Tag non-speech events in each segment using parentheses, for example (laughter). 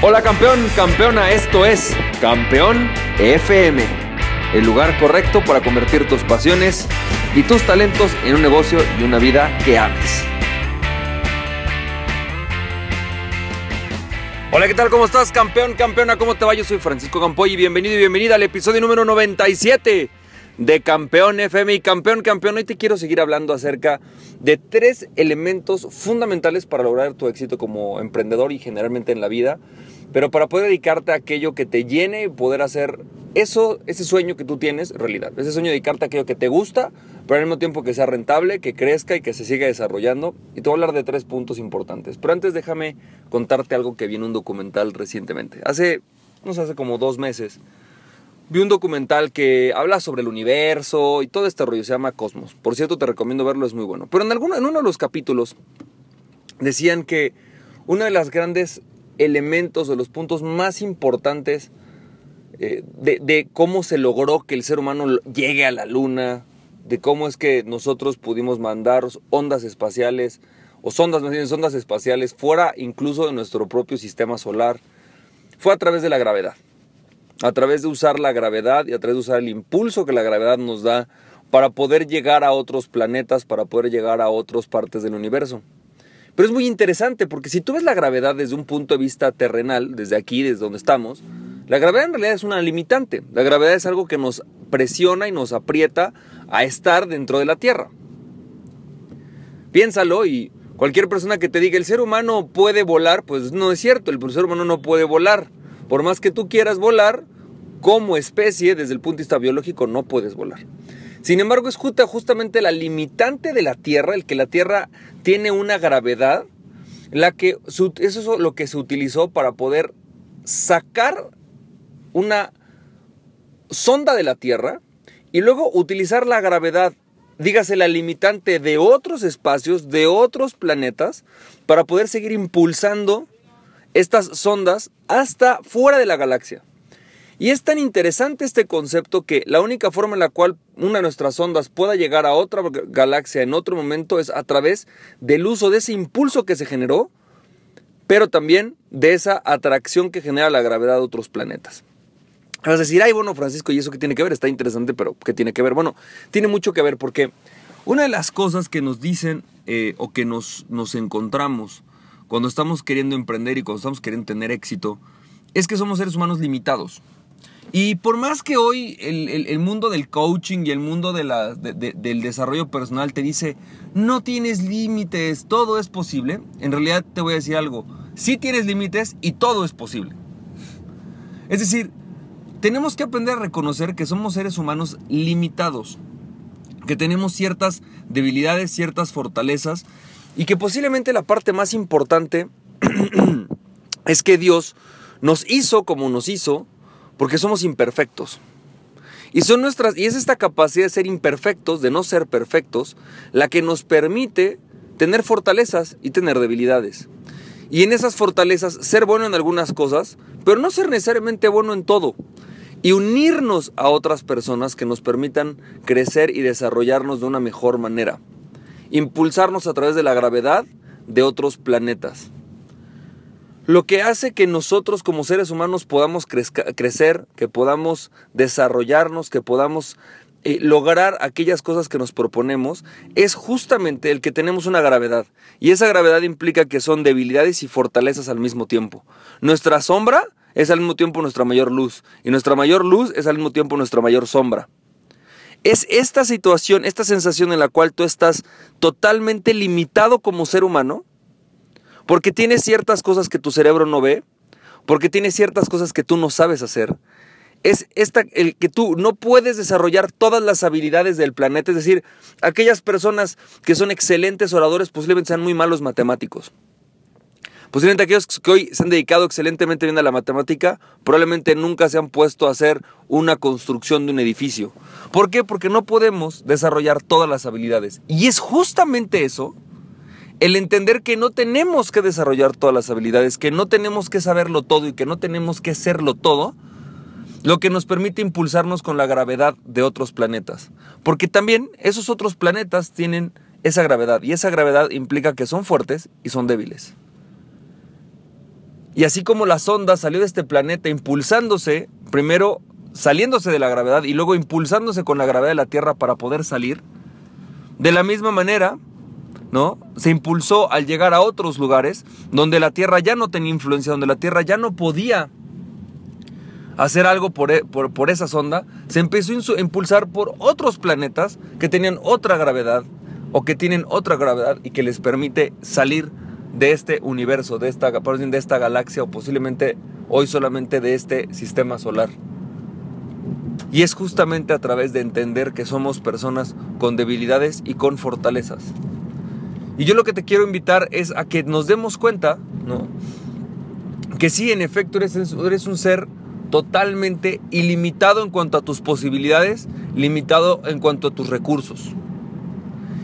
Hola campeón, campeona, esto es Campeón FM, el lugar correcto para convertir tus pasiones y tus talentos en un negocio y una vida que ames. Hola, ¿qué tal? ¿Cómo estás, campeón, campeona? ¿Cómo te va? Yo soy Francisco Campoy y bienvenido y bienvenida al episodio número 97 de Campeón FM y Campeón, campeón. Hoy te quiero seguir hablando acerca de tres elementos fundamentales para lograr tu éxito como emprendedor y generalmente en la vida pero para poder dedicarte a aquello que te llene y poder hacer eso, ese sueño que tú tienes realidad. Ese sueño de dedicarte a aquello que te gusta, pero al mismo tiempo que sea rentable, que crezca y que se siga desarrollando. Y te voy a hablar de tres puntos importantes. Pero antes déjame contarte algo que vi en un documental recientemente. Hace, no sé, hace como dos meses, vi un documental que habla sobre el universo y todo este rollo. Se llama Cosmos. Por cierto, te recomiendo verlo, es muy bueno. Pero en, alguno, en uno de los capítulos decían que una de las grandes elementos, de los puntos más importantes eh, de, cómo se logró que el ser humano llegue a la luna, de cómo es que nosotros pudimos mandar ondas espaciales, o sondas, más ondas espaciales, fuera incluso de nuestro propio sistema solar, fue a través de la gravedad. A través de usar la gravedad y a través de usar el impulso que la gravedad nos da para poder llegar a otros planetas, para poder llegar a otras partes del universo. Pero es muy interesante porque si tú ves la gravedad desde un punto de vista terrenal, desde aquí, desde donde estamos, la gravedad en realidad es una limitante. La gravedad es algo que nos presiona y nos aprieta a estar dentro de la Tierra. Piénsalo y cualquier persona que te diga el ser humano puede volar, pues no es cierto, el ser humano no puede volar. Por más que tú quieras volar, como especie, desde el punto de vista biológico, no puedes volar. Sin embargo, es justamente la limitante de la Tierra, el que la Tierra tiene una gravedad, la que, eso es lo que se utilizó para poder sacar una sonda de la Tierra y luego utilizar la gravedad, dígase la limitante de otros espacios, de otros planetas, para poder seguir impulsando estas sondas hasta fuera de la galaxia. Y es tan interesante este concepto que la única forma en la cual una de nuestras ondas pueda llegar a otra galaxia en otro momento es a través del uso de ese impulso que se generó, pero también de esa atracción que genera la gravedad de otros planetas. Vas a decir, ay, bueno, Francisco, ¿y eso qué tiene que ver? Está interesante, pero ¿qué tiene que ver? Bueno, tiene mucho que ver porque una de las cosas que nos dicen eh, o que nos, nos encontramos cuando estamos queriendo emprender y cuando estamos queriendo tener éxito es que somos seres humanos limitados. Y por más que hoy el, mundo del coaching y el mundo de la, del desarrollo personal te dice, no tienes límites, todo es posible, en realidad te voy a decir algo, sí tienes límites y todo es posible. Es decir, tenemos que aprender a reconocer que somos seres humanos limitados, que tenemos ciertas debilidades, ciertas fortalezas y que posiblemente la parte más importante (clears throat) es que Dios nos hizo como nos hizo porque somos imperfectos. Y, son nuestras, y es esta capacidad de ser imperfectos, de no ser perfectos, la que nos permite tener fortalezas y tener debilidades. Y en esas fortalezas ser bueno en algunas cosas, pero no ser necesariamente bueno en todo. Y unirnos a otras personas que nos permitan crecer y desarrollarnos de una mejor manera. Impulsarnos a través de la gravedad de otros planetas lo que hace que nosotros como seres humanos podamos crecer, que podamos desarrollarnos, que podamos eh, lograr aquellas cosas que nos proponemos, es justamente el que tenemos una gravedad. Y esa gravedad implica que son debilidades y fortalezas al mismo tiempo. Nuestra sombra es al mismo tiempo nuestra mayor luz, y nuestra mayor luz es al mismo tiempo nuestra mayor sombra. Es esta situación, esta sensación en la cual tú estás totalmente limitado como ser humano, porque tienes ciertas cosas que tu cerebro no ve, porque tienes ciertas cosas que tú no sabes hacer. Es esta, el que tú no puedes desarrollar todas las habilidades del planeta. Es decir, aquellas personas que son excelentes oradores posiblemente sean muy malos matemáticos. Posiblemente aquellos que hoy se han dedicado excelentemente bien a la matemática, probablemente nunca se han puesto a hacer una construcción de un edificio. ¿Por qué? Porque no podemos desarrollar todas las habilidades. Y es justamente eso el entender que no tenemos que desarrollar todas las habilidades, que no tenemos que saberlo todo y que no tenemos que serlo todo, lo que nos permite impulsarnos con la gravedad de otros planetas. Porque también esos otros planetas tienen esa gravedad y esa gravedad implica que son fuertes y son débiles. Y así como la sonda salió de este planeta impulsándose, primero saliéndose de la gravedad y luego impulsándose con la gravedad de la Tierra para poder salir, de la misma manera, ¿no? Se impulsó al llegar a otros lugares donde la Tierra ya no tenía influencia, donde la Tierra ya no podía hacer algo por, e, por, esa sonda, se empezó a impulsar por otros planetas que tenían otra gravedad o que tienen otra gravedad y que les permite salir de este universo, de esta, de esta galaxia o posiblemente hoy solamente de este sistema solar. Y es justamente a través de entender que somos personas con debilidades y con fortalezas. Y yo lo que te quiero invitar es a que nos demos cuenta, ¿no? Que sí, en efecto, eres, un ser totalmente ilimitado en cuanto a tus posibilidades, limitado en cuanto a tus recursos.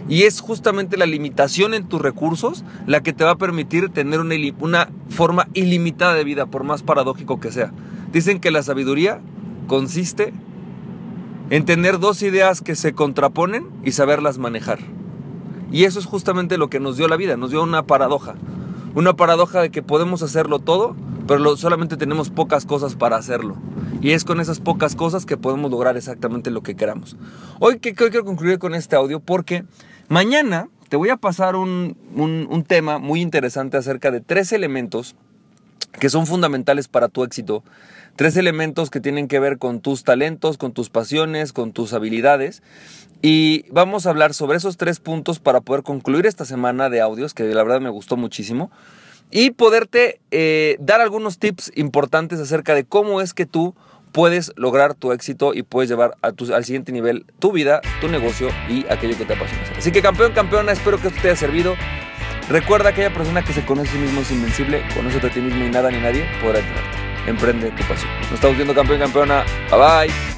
Y es justamente la limitación en tus recursos la que te va a permitir tener una, forma ilimitada de vida, por más paradójico que sea. Dicen que la sabiduría consiste en tener dos ideas que se contraponen y saberlas manejar. Y eso es justamente lo que nos dio la vida, nos dio una paradoja. Una paradoja de que podemos hacerlo todo, pero solamente tenemos pocas cosas para hacerlo. Y es con esas pocas cosas que podemos lograr exactamente lo que queramos. Hoy, que, quiero concluir con este audio porque mañana te voy a pasar un, un tema muy interesante acerca de tres elementos que son fundamentales para tu éxito Tres elementos que tienen que ver con tus talentos, con tus pasiones, con tus habilidades. Y vamos a hablar sobre esos tres puntos para poder concluir esta semana de audios, que la verdad me gustó muchísimo. Y poderte eh, dar algunos tips importantes acerca de cómo es que tú puedes lograr tu éxito y puedes llevar a tu, al siguiente nivel tu vida, tu negocio y aquello que te apasiona. Así que campeón, campeona, espero que esto te haya servido. Recuerda que aquella persona que se conoce a sí mismo es invencible, conoce a ti mismo y nada ni nadie podrá detenerte emprende tu pasión. Nos estamos viendo campeón, campeona. Bye bye.